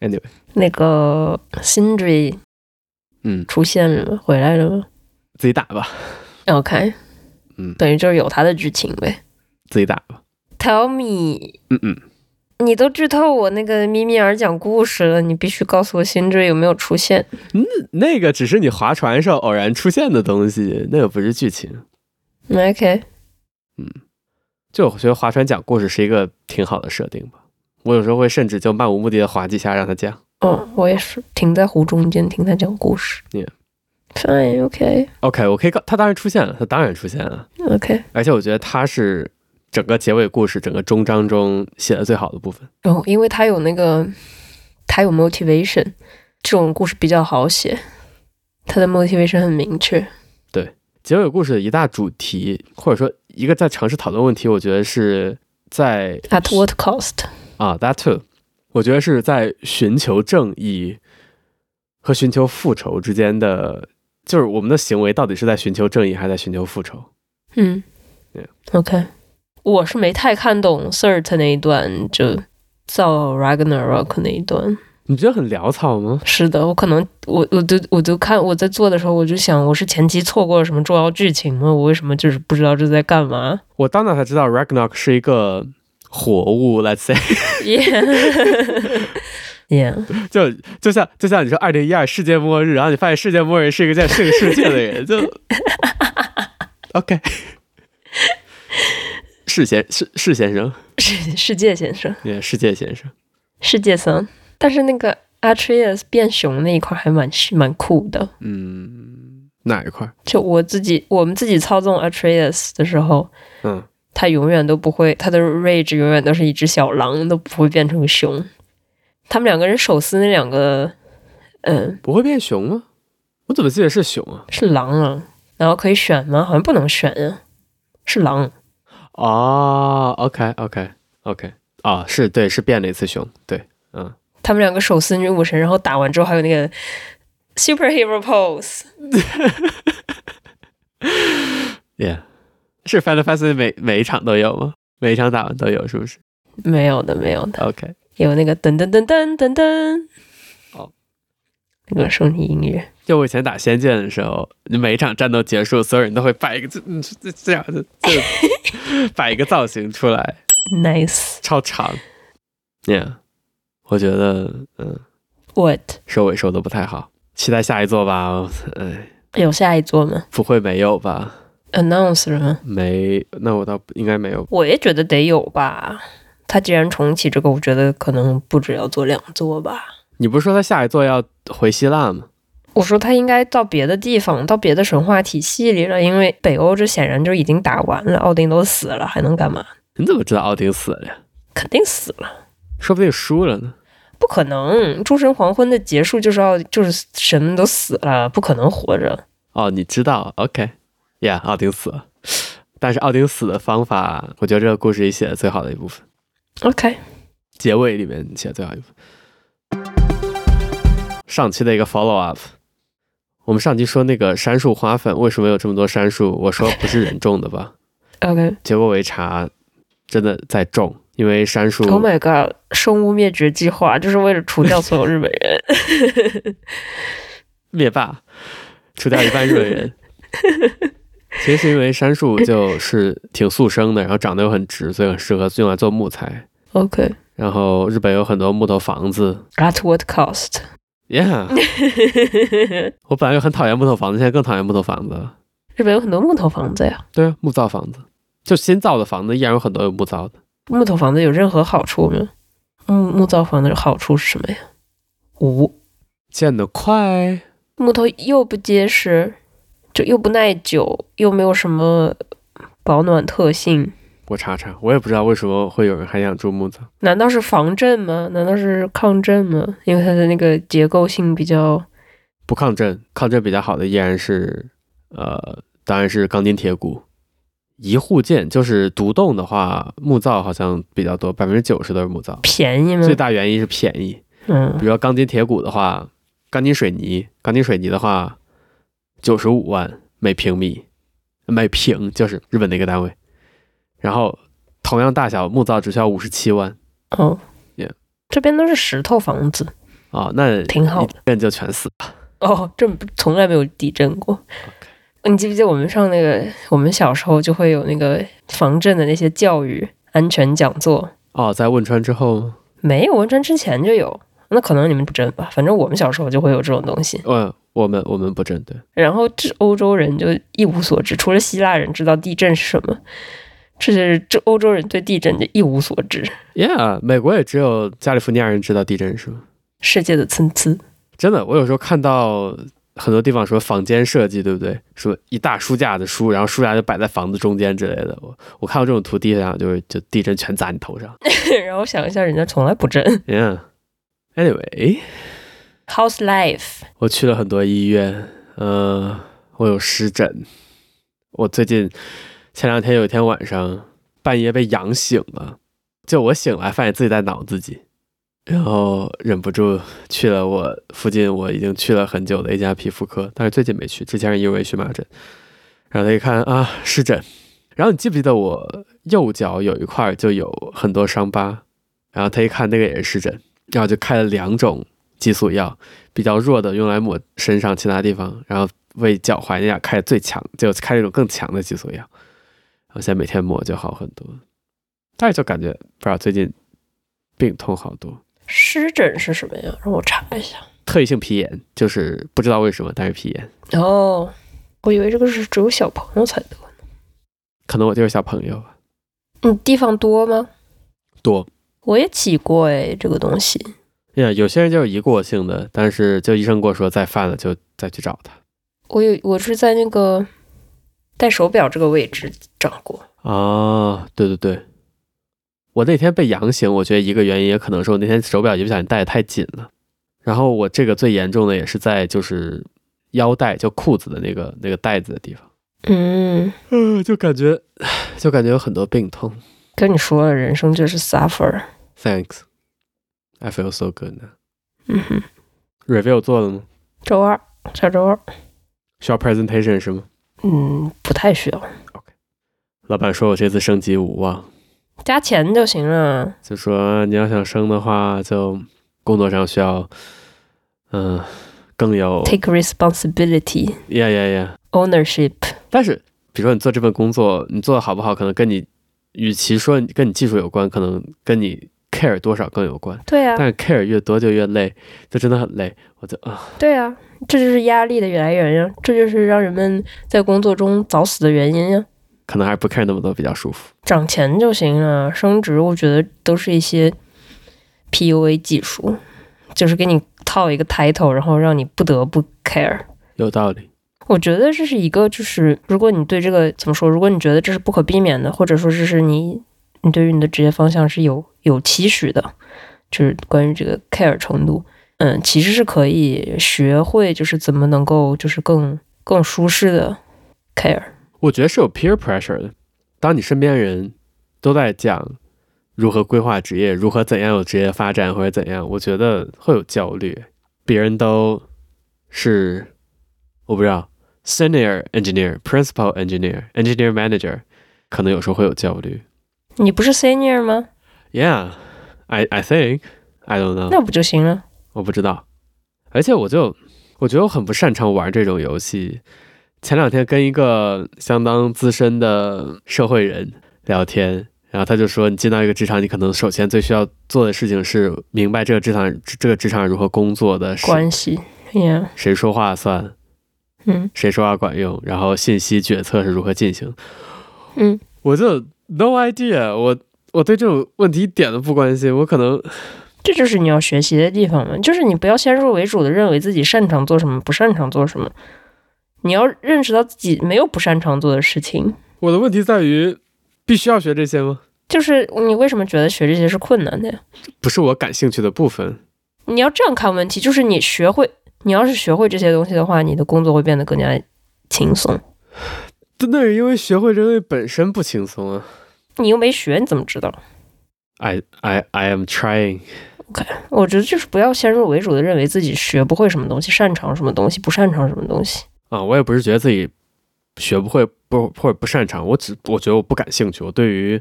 Anyway，那个 Sindri，嗯，出现了，回来了吗，自己打吧。OK，嗯，等于就是有他的剧情呗，自己打吧。tell me，嗯嗯，你都剧透我那个咪咪儿讲故事了，你必须告诉我辛追有没有出现。那那个只是你划船时候偶然出现的东西，那个不是剧情。OK，嗯，就我觉得划船讲故事是一个挺好的设定吧。我有时候会甚至就漫无目的的划几下让他讲。哦，我也是停在湖中间听他讲故事。Yeah. Fine，OK，OK，、okay. okay, 我可以告他当然出现了，他当然出现了。OK，而且我觉得他是整个结尾故事、整个终章中写的最好的部分。哦，因为他有那个，他有 motivation，这种故事比较好写，他的 motivation 很明确。对，结尾故事的一大主题，或者说一个在尝试讨论问题，我觉得是在 At what cost？啊，That too，我觉得是在寻求正义和寻求复仇之间的。就是我们的行为到底是在寻求正义，还是在寻求复仇？嗯，OK，我是没太看懂 Surt 那一段，就造 Ragnarok 那一段。你觉得很潦草吗？是的，我可能我我就我就看我在做的时候，我就想，我是前期错过了什么重要剧情吗？我为什么就是不知道这在干嘛？我到那才知道 Ragnarok 是一个活物，Let's say。Yeah. Yeah. 就就像就像你说二零一二世界末日，然后你发现世界末日是一个在这个世界的人，就 OK。世先世世先生，世世界先生，对，世界先生，世界僧。但是那个 Atreus 变熊那一块还蛮蛮酷的。嗯，哪一块？就我自己我们自己操纵 Atreus 的时候，嗯，他永远都不会，他的 rage 永远都是一只小狼，都不会变成熊。他们两个人手撕那两个，嗯，不会变熊吗？我怎么记得是熊啊？是狼啊，然后可以选吗？好像不能选啊，是狼。哦，OK，OK，OK，啊，是对，是变了一次熊，对，嗯。他们两个手撕女武神，然后打完之后还有那个 superhero pose。Yeah，是 Final Fantasy 每每一场都有吗？每一场打完都有，是不是？没有的，没有的。OK。有那个噔噔噔噔噔噔，哦，那个声音音乐。就我以前打仙剑的时候，你每一场战斗结束，所有人都会摆一个这这这样的，就摆一个造型出来，nice，超长，yeah，我觉得嗯，what 收尾收的不太好，期待下一座吧，哎，有下一座吗？不会没有吧？announce 了吗？没，那我倒应该没有，我也觉得得有吧。他既然重启这个，我觉得可能不止要做两座吧。你不是说他下一座要回希腊吗？我说他应该到别的地方，到别的神话体系里了。因为北欧这显然就已经打完了，奥丁都死了，还能干嘛？你怎么知道奥丁死了呀？肯定死了，说不定输了呢。不可能，诸神黄昏的结束就是要就是神们都死了，不可能活着。哦，你知道？OK，呀，yeah，奥丁死了，但是奥丁死的方法，我觉得这个故事里写的最好的一部分。OK，结尾里面写的最好一部分。上期的一个 follow up，我们上集说那个杉树花粉为什么有这么多杉树？我说不是人种的吧？OK，结果我一查，真的在种，因为杉树。Oh my god！生物灭绝计划就是为了除掉所有日本人，灭霸，除掉一半日本人。其实是因为杉树就是挺速生的，然后长得又很直，所以很适合用来做木材。OK。然后日本有很多木头房子。At what cost? Yeah。我本来就很讨厌木头房子，现在更讨厌木头房子了。日本有很多木头房子呀。对啊，木造房子，就新造的房子依然有很多有木造的。木头房子有任何好处吗？木木造房子的好处是什么呀？无。建得快。木头又不结实。就又不耐久，又没有什么保暖特性。我查查，我也不知道为什么会有人还想住木造。难道是防震吗？难道是抗震吗？因为它的那个结构性比较不抗震，抗震比较好的依然是呃，当然是钢筋铁骨。一户建就是独栋的话，木造好像比较多，百分之九十都是木造。便宜吗？最大原因是便宜。嗯，比如说钢筋铁骨的话，钢筋水泥，钢筋水泥的话。九十五万每平米，每平就是日本的一个单位。然后同样大小木造只需要五十七万。哦，耶，这边都是石头房子。哦，那挺好的。地震就全死了。哦，这从来没有地震过。你记不记得我们上那个，我们小时候就会有那个防震的那些教育安全讲座。哦，在汶川之后没有，汶川之前就有。那可能你们不震吧？反正我们小时候就会有这种东西。嗯，我们我们不震对。然后这欧洲人就一无所知，除了希腊人知道地震是什么，这是这欧洲人对地震就一无所知。Yeah，美国也只有加利福尼亚人知道地震是吗？世界的参差。真的，我有时候看到很多地方说房间设计，对不对？说一大书架的书，然后书架就摆在房子中间之类的。我我看到这种图，第一想就是就地震全砸你头上。然后想一下，人家从来不震。Yeah。Anyway，How's life？我去了很多医院，嗯、呃，我有湿疹。我最近前两天有一天晚上半夜被痒醒了，就我醒来发现自己在挠自己，然后忍不住去了我附近我已经去了很久的一家皮肤科，但是最近没去，之前是因为荨麻疹。然后他一看啊，湿疹。然后你记不记得我右脚有一块就有很多伤疤？然后他一看那个也是湿疹。然后就开了两种激素药，比较弱的用来抹身上其他地方，然后为脚踝那样开最强，就开了一种更强的激素药。然后现在每天抹就好很多，但是就感觉不知道最近病痛好多。湿疹是什么呀？让我查一下。特异性皮炎，就是不知道为什么，但是皮炎。哦，我以为这个是只有小朋友才得呢。可能我就是小朋友吧。嗯，地方多吗？多。我也起过哎，这个东西。呀，yeah, 有些人就是一过性的，但是就医生跟我说再犯了就再去找他。我有，我是在那个戴手表这个位置长过。啊，对对对，我那天被阳醒，我觉得一个原因也可能是我那天手表一不小心戴得太紧了。然后我这个最严重的也是在就是腰带，就裤子的那个那个带子的地方。嗯嗯，就感觉就感觉有很多病痛。跟你说了，人生就是 suffer。Thanks, I feel so good. 嗯哼，review 做了吗？周二，下周二。需要 presentation 是吗？嗯，不太需要。老板说我这次升级无望，加钱就行了。就说你要想升的话，就工作上需要，嗯、呃，更有 take responsibility。Yeah, yeah, yeah. Ownership。但是，比如说你做这份工作，你做的好不好，可能跟你。与其说跟你技术有关，可能跟你 care 多少更有关。对啊，但是 care 越多就越累，就真的很累。我就啊，对啊，这就是压力的来源呀，这就是让人们在工作中早死的原因呀。可能还是不 care 那么多比较舒服，涨钱就行了，升职我觉得都是一些 PUA 技术，就是给你套一个 title，然后让你不得不 care。有道理。我觉得这是一个，就是如果你对这个怎么说，如果你觉得这是不可避免的，或者说这是你你对于你的职业方向是有有期许的，就是关于这个 care 程度，嗯，其实是可以学会，就是怎么能够就是更更舒适的 care。我觉得是有 peer pressure 的，当你身边人都在讲如何规划职业，如何怎样有职业发展或者怎样，我觉得会有焦虑，别人都是我不知道。Senior engineer, principal engineer, engineer manager，可能有时候会有焦虑。你不是 senior 吗？Yeah, I I think I don't know。那不就行了？我不知道。而且我就我觉得我很不擅长玩这种游戏。前两天跟一个相当资深的社会人聊天，然后他就说，你进到一个职场，你可能首先最需要做的事情是明白这个职场这个职场如何工作的关系。Yeah，谁说话算？嗯，谁说话管用？然后信息决策是如何进行？嗯，我就 no idea，我我对这种问题一点都不关心。我可能这就是你要学习的地方嘛，就是你不要先入为主的认为自己擅长做什么，不擅长做什么。你要认识到自己没有不擅长做的事情。我的问题在于，必须要学这些吗？就是你为什么觉得学这些是困难的呀？不是我感兴趣的部分。你要这样看问题，就是你学会。你要是学会这些东西的话，你的工作会变得更加轻松。那是因为学会这东西本身不轻松啊。你又没学，你怎么知道？I I I am trying. OK，我觉得就是不要先入为主的认为自己学不会什么东西，擅长什么东西，不擅长什么东西。啊，我也不是觉得自己学不会，不或者不擅长，我只我觉得我不感兴趣。我对于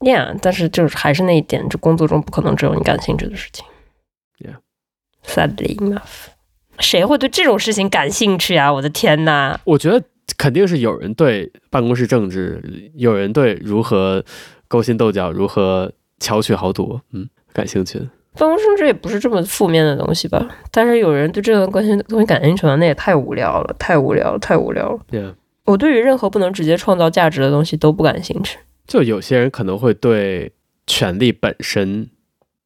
，Yeah，但是就是还是那一点，就工作中不可能只有你感兴趣的事情。Yeah. Sadly enough，谁会对这种事情感兴趣啊？我的天呐！我觉得肯定是有人对办公室政治，有人对如何勾心斗角、如何巧取豪夺，嗯，感兴趣的。办公室政治也不是这么负面的东西吧？但是有人对这个关心东西感兴趣了，那也太无聊了，太无聊了，太无聊了。对啊，我对于任何不能直接创造价值的东西都不感兴趣。就有些人可能会对权力本身、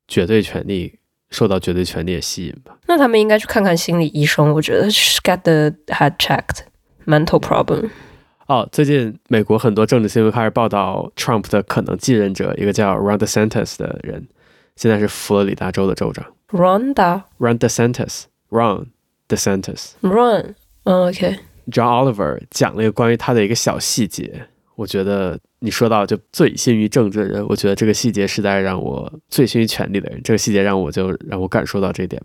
绝对权力受到绝对权力的吸引吧。那他们应该去看看心理医生，我觉得是 get the head checked mental problem。哦，最近美国很多政治新闻开始报道 Trump 的可能继任者，一个叫 Ron DeSantis 的人，现在是佛罗里达州的州长。Ronda Ron DeSantis，Ron DeSantis。Ron，嗯，OK。John Oliver 讲了一个关于他的一个小细节，我觉得你说到就醉心于政治的人，我觉得这个细节是在让我醉心于权力的人，这个细节让我就让我感受到这一点。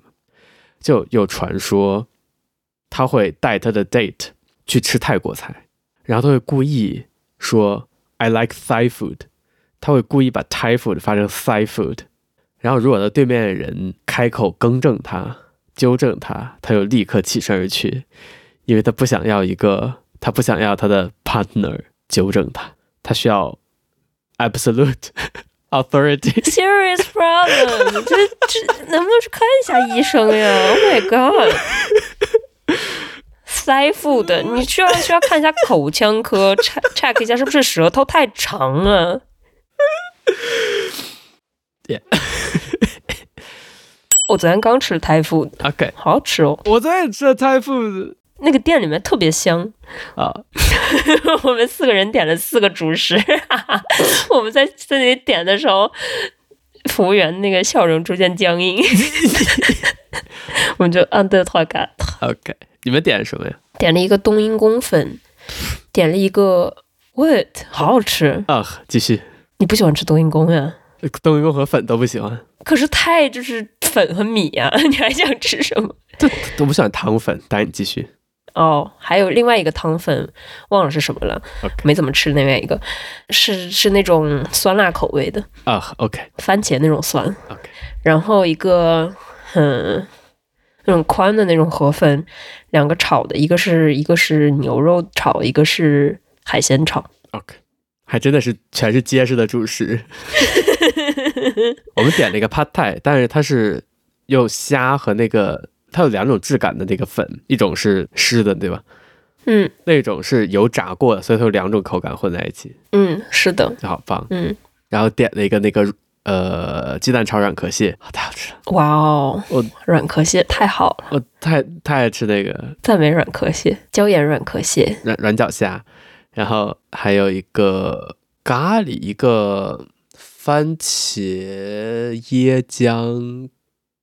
就有传说他会带他的 date 去吃泰国菜，然后他会故意说 I like Thai food，他会故意把 Thai food 发成 Thai food，然后如果他对面的人开口更正他、纠正他，他就立刻起身而去。因为他不想要一个，他不想要他的 partner 纠正他，他需要 absolute authority。Serious problem，这这能不能去看一下医生呀？Oh my god，Thai food，你需要需要看一下口腔科，check check 一下是不是舌头太长了。Yeah. 我昨天刚吃 Thai food，OK，好好吃哦。我昨天也吃了 Thai food。那个店里面特别香啊！我们四个人点了四个主食，我们在在那里点的时候，服务员那个笑容逐渐僵硬，我们就 under target。OK，你们点什么呀？点了一个冬阴功粉，点了一个 what，好好吃啊！继续，你不喜欢吃冬阴功呀？冬阴功和粉都不喜欢，可是太就是粉和米呀，你还想吃什么？这都不喜欢汤粉，带你继续。哦，还有另外一个汤粉，忘了是什么了，Okay. 没怎么吃。另外一个是是那种酸辣口味的啊、oh,，OK，番茄那种酸，OK。然后一个嗯，那种宽的那种河粉，两个炒的，一个是一个是牛肉炒，一个是海鲜炒，OK。还真的是全是结实的主食。我们点了一个 Pad Thai，但是它是用虾和那个。它有两种质感的那个粉，一种是湿的，对吧？嗯，那种是油炸过的，所以它有两种口感混在一起。嗯，是的，好棒。嗯，然后点了一个那个呃鸡蛋炒软壳蟹，太好吃了。哇哦，我软壳蟹太好了，我太太爱吃那个赞美软壳蟹，椒盐软壳蟹，软软脚虾，然后还有一个咖喱，一个番茄椰浆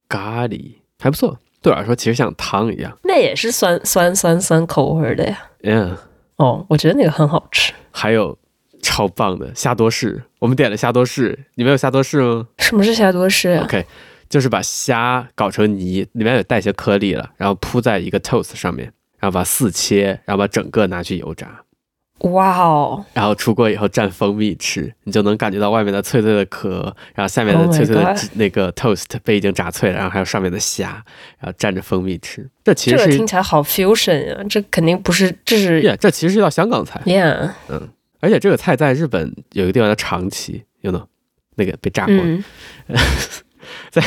咖喱，还不错。对我来说，其实像汤一样，那也是酸酸酸酸口味的呀。嗯，哦，我觉得那个很好吃。还有超棒的虾多士，我们点了虾多士，你们有虾多士吗？什么是虾多士啊？OK，就是把虾搞成泥，里面有带些颗粒了，然后铺在一个 toast 上面，然后把四切，然后把整个拿去油炸。哇哦！然后出锅以后蘸蜂蜜吃，你就能感觉到外面的脆脆的壳，然后下面的脆脆的那个 toast 被已经炸脆了，然后还有上面的虾，然后蘸着蜂蜜吃。这其实是这个听起来好 fusion 啊！这肯定不是，这是 yeah, 这其实是一道香港菜。Yeah，嗯，而且这个菜在日本有一个地方叫长崎，you know，那个被炸过。嗯、在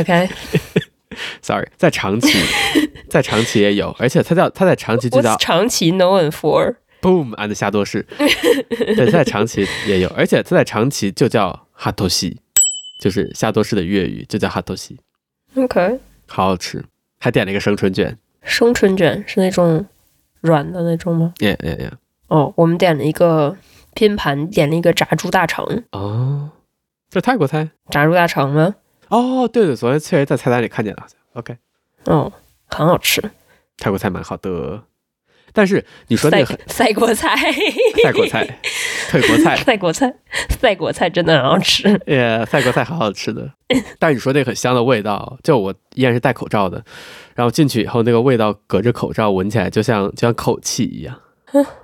OK，Sorry，在长崎，在长崎也有，而且它叫它在长崎就叫长崎 known for。Boom and 虾多士，对，在长崎也有，而且它在长崎就叫哈多西，就是虾多士的粤语就叫哈多西。OK，好好吃，还点了一个生春卷。生春卷是那种软的那种吗？Yeah yeah yeah。哦，我们点了一个拼盘，点了一个炸猪大肠。哦，这泰国菜？炸猪大肠吗？哦，对对，昨天确实在菜单里看见了。OK，哦，很好吃，泰国菜蛮好的。但是你说那个赛 国菜，赛国菜，泰国菜，赛国菜，赛国菜真的很好吃。耶，赛国菜好好吃的。但是你说那个很香的味道，就我依然是戴口罩的，然后进去以后那个味道隔着口罩闻起来就像就像口气一样，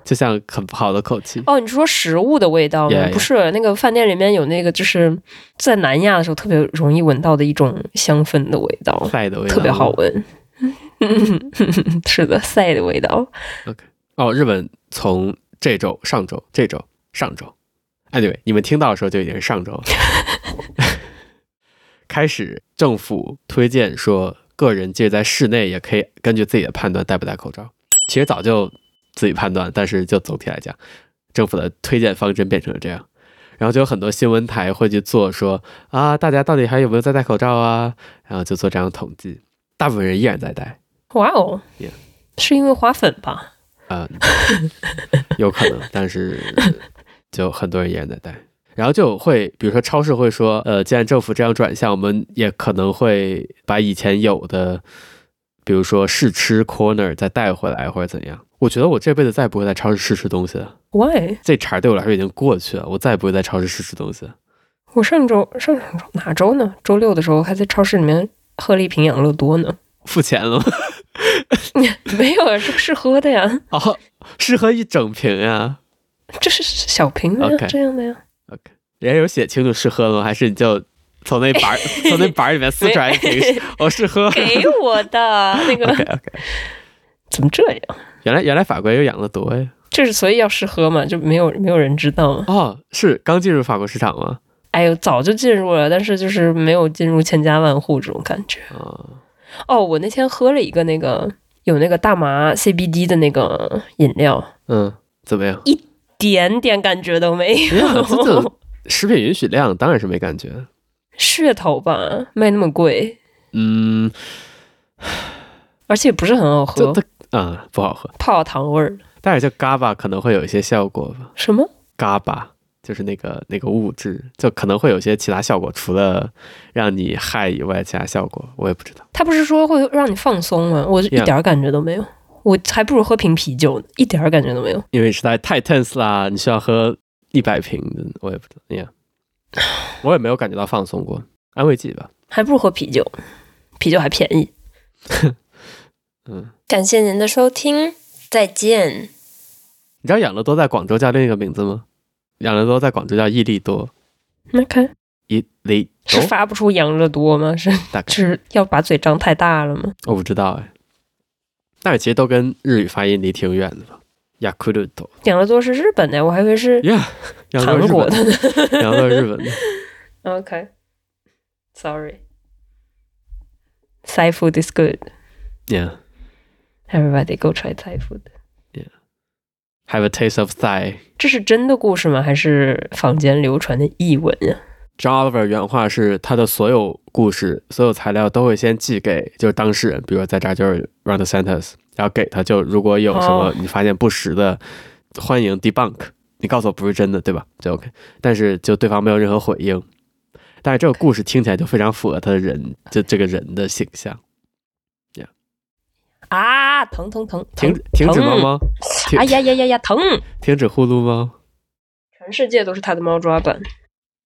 就像很不好的口气。哦，你是说食物的味道吗？Yeah, yeah. 不是，那个饭店里面有那个就是在南亚的时候特别容易闻到的一种香氛的味道，赛的味道特别好闻。是的，赛的味道。OK，哦，日本从这周、上周、这周、上周，anyway，你们听到的时候就已经是上周，开始政府推荐说，个人即使在室内也可以根据自己的判断戴不戴口罩。其实早就自己判断，但是就总体来讲，政府的推荐方针变成了这样。然后就有很多新闻台会去做说啊，大家到底还有没有在戴口罩啊？然后就做这样的统计，大部分人依然在戴。哇哦 Yeah，是因为花粉吧？啊、呃，有可能，但是就很多人依然在戴。然后就会，比如说超市会说，呃，既然政府这样转向，我们也可能会把以前有的，比如说试吃 corner 再带回来或者怎样。我觉得我这辈子再也不会在超市试吃东西了。Why？这茬对我来说已经过去了，我再也不会在超市试吃东西了。我上周上上周哪周呢？周六的时候还在超市里面喝了一瓶养乐多呢。付钱了吗？没有啊，这是喝的呀。哦，是喝一整瓶呀？这是小瓶的呀，Okay. 这样的呀。OK，人家有写清楚是喝了吗？还是你就从那板 从那板里面撕出来一瓶？我是喝。给我的那个。OK OK。怎么这样？原来原来法国也有养乐多呀，就是所以要试喝嘛，就没有没有人知道哦，是刚进入法国市场吗？哎呦，早就进入了，但是就是没有进入千家万户这种感觉。哦，哦，我那天喝了一个那个有那个大麻 CBD 的那个饮料，嗯，怎么样？一点点感觉都没有。食品允许量当然是没感觉，噱头吧，卖那么贵，嗯，而且不是很好喝。啊、嗯，不好喝，泡糖味儿。但是就 GABA 可能会有一些效果吧？什么 GABA 就是那个那个物质，就可能会有些其他效果，除了让你嗨以外，其他效果我也不知道。他不是说会让你放松吗？我一点感觉都没有，Yeah. 我还不如喝瓶啤酒呢，一点感觉都没有。因为实在太 tense 啦，你需要喝一百瓶的，我也不知道。呀、yeah.，我也没有感觉到放松过，安慰剂吧。还不如喝啤酒，啤酒还便宜。嗯，感谢您的收听，再见。你知道养乐多在广州叫另一个名字吗？养乐多在广州叫益力多。那看益力是发不出养乐多吗？是大概 是要把嘴张太大了吗？我不知道哎，但是其实都跟日语发音离挺远的吧。雅库鲁多，养乐多是日本的，我还以为是呀，韩国的呢，养乐多日本的。OK，Sorry，Thai food is good。Yeah。Everybody go try Thai food. Have a taste of thigh 这是真的故事吗？还是坊间流传的译文呀？John Oliver 原话是他的所有故事、所有材料都会先寄给就是当事人，比如说在这儿就是 the sentence，然后给他就如果有什么你发现不实的，oh. 欢迎 debunk，你告诉我不是真的，对吧？就 OK。但是就对方没有任何回应，但是这个故事听起来就非常符合他的人，就这个人的形象。啊，疼疼疼！停停止猫猫！哎呀呀呀呀，疼！停止呼噜猫！全世界都是他的猫抓板。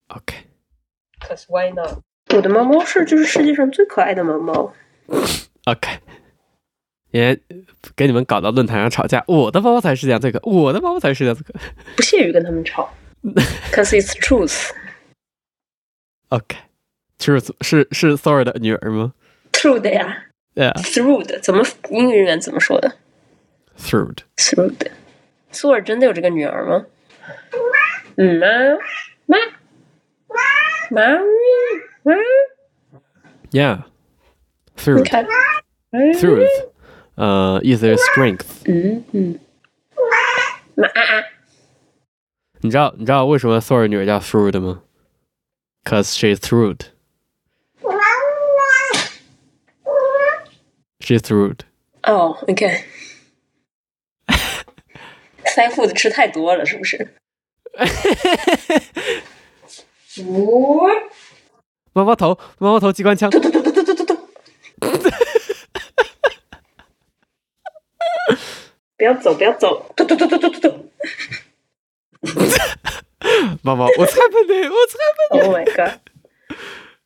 OK，Cause why not？我的猫猫是就是世界上最可爱的猫猫。OK，也给你们搞到论坛上吵架，我的猫猫才是世界上最可，我的猫猫才是世界上最可。不屑于跟他们吵，Cause it's truth。OK，Truth 是是 Thor 的女儿吗？True 的呀。Through 的怎么英语里面怎么说的？Through Through 的，苏尔真的有这个女儿吗？嗯妈妈妈妈妈，Yeah，Through Through，呃，意思是 strength。嗯嗯，妈，你知道你知道为什么苏尔女儿叫 Through 的吗？Cause she's through。 She's rude. 哦，OK。塞裤子吃太多了，是不是？哦，猫猫头，猫猫头机关枪。不要走，不要走。猫猫，我猜不对，我猜不对。Oh my god！